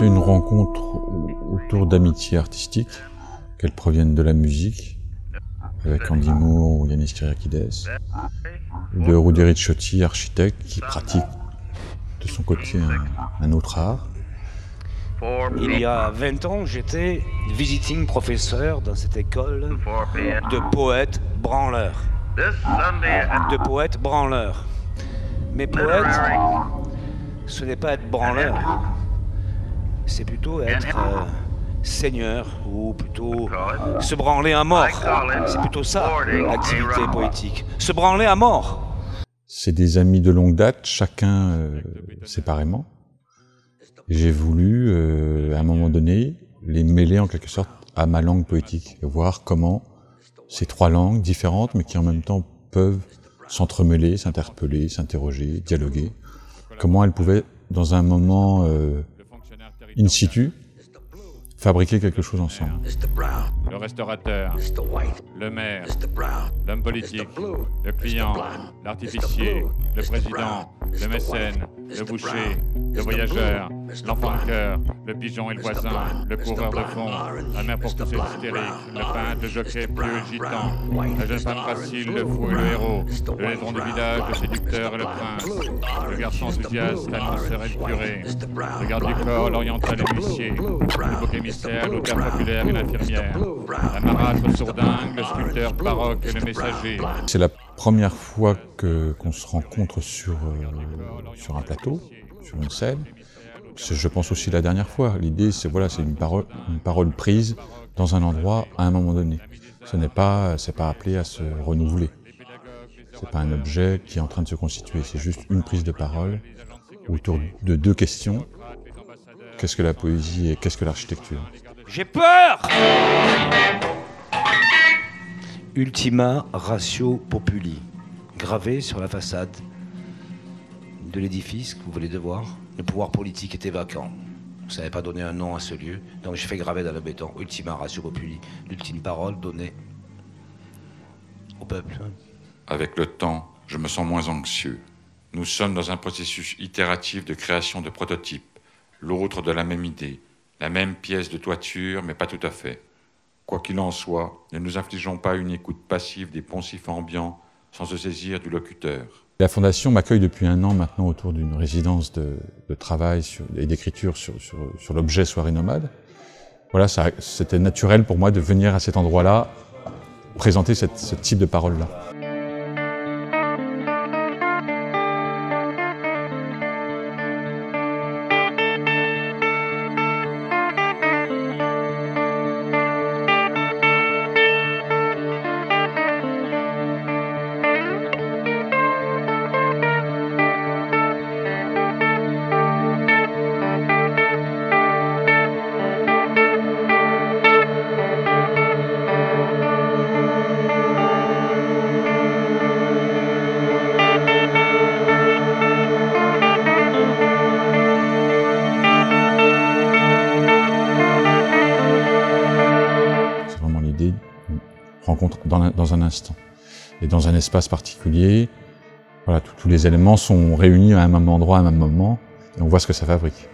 nous rencontre autour d'amitiés artistiques, qu'elles proviennent de la musique, avec Andy Moore ou Yanis Kyriakides, de Rudy Ricciotti, architecte, qui pratique de son côté un, un autre art. Il y a 20 ans, j'étais visiting professeur dans cette école de poètes branleurs. De poètes branleurs. Mais poète, ce n'est pas être branleur, c'est plutôt être euh, seigneur ou plutôt se branler à mort. C'est plutôt ça, l'activité poétique. Se branler à mort. C'est des amis de longue date, chacun euh, séparément. J'ai voulu, euh, à un moment donné, les mêler en quelque sorte à ma langue poétique, et voir comment ces trois langues différentes, mais qui en même temps peuvent s'entremêler, s'interpeller, s'interroger, dialoguer, comment elles pouvaient, dans un moment euh, in situ, fabriquer quelque chose ensemble. Le restaurateur, le maire, l'homme politique, le client, l'artificier, le président, le mécène, le boucher, le voyageur, l'enfant de cœur, le pigeon et le voisin, le coureur de fond, la mère pour pousser l'hystérique, le peintre, le jockey pieux gitan, la jeune femme facile, le fou et le héros, le laidron du village, le séducteur et le prince, le garçon enthousiaste, l'annonceur et le curé, le garde du corps, l'oriental et l'huissier, le bouc émissaire, l'auteur populaire et l'infirmière, la marâtre sourdingue, le sculpteur baroque et le messager. C'est la première fois que qu'on se rencontre sur, euh, sur un plateau, sur une scène. Je pense aussi la dernière fois. L'idée, c'est voilà, c'est une parole, prise dans un endroit à un moment donné. Ce n'est pas appelé à se renouveler. C'est pas un objet qui est en train de se constituer. C'est juste une prise de parole autour de deux questions. Qu'est-ce que la poésie et qu'est-ce que l'architecture? J'ai peur Ultima ratio populi, gravé sur la façade de l'édifice que vous venez de voir. Le pouvoir politique était vacant. Vous ne savez pas donner un nom à ce lieu, donc j'ai fait graver dans le béton Ultima ratio populi, l'ultime parole donnée au peuple. Avec le temps, je me sens moins anxieux. Nous sommes dans un processus itératif de création de prototypes, l'autre de la même idée, la même pièce de toiture, mais pas tout à fait. Quoi qu'il en soit, ne nous infligeons pas une écoute passive des poncifs ambiants sans se saisir du locuteur. La Fondation m'accueille depuis un an maintenant autour d'une résidence de, travail et d'écriture sur, l'objet Soirée Nomade. Voilà, c'était naturel pour moi de venir à cet endroit-là, présenter ce type de parole-là. Rencontre dans un, instant. Et dans un espace particulier, voilà, tous les éléments sont réunis à un même endroit, à un même moment, et on voit ce que ça fabrique.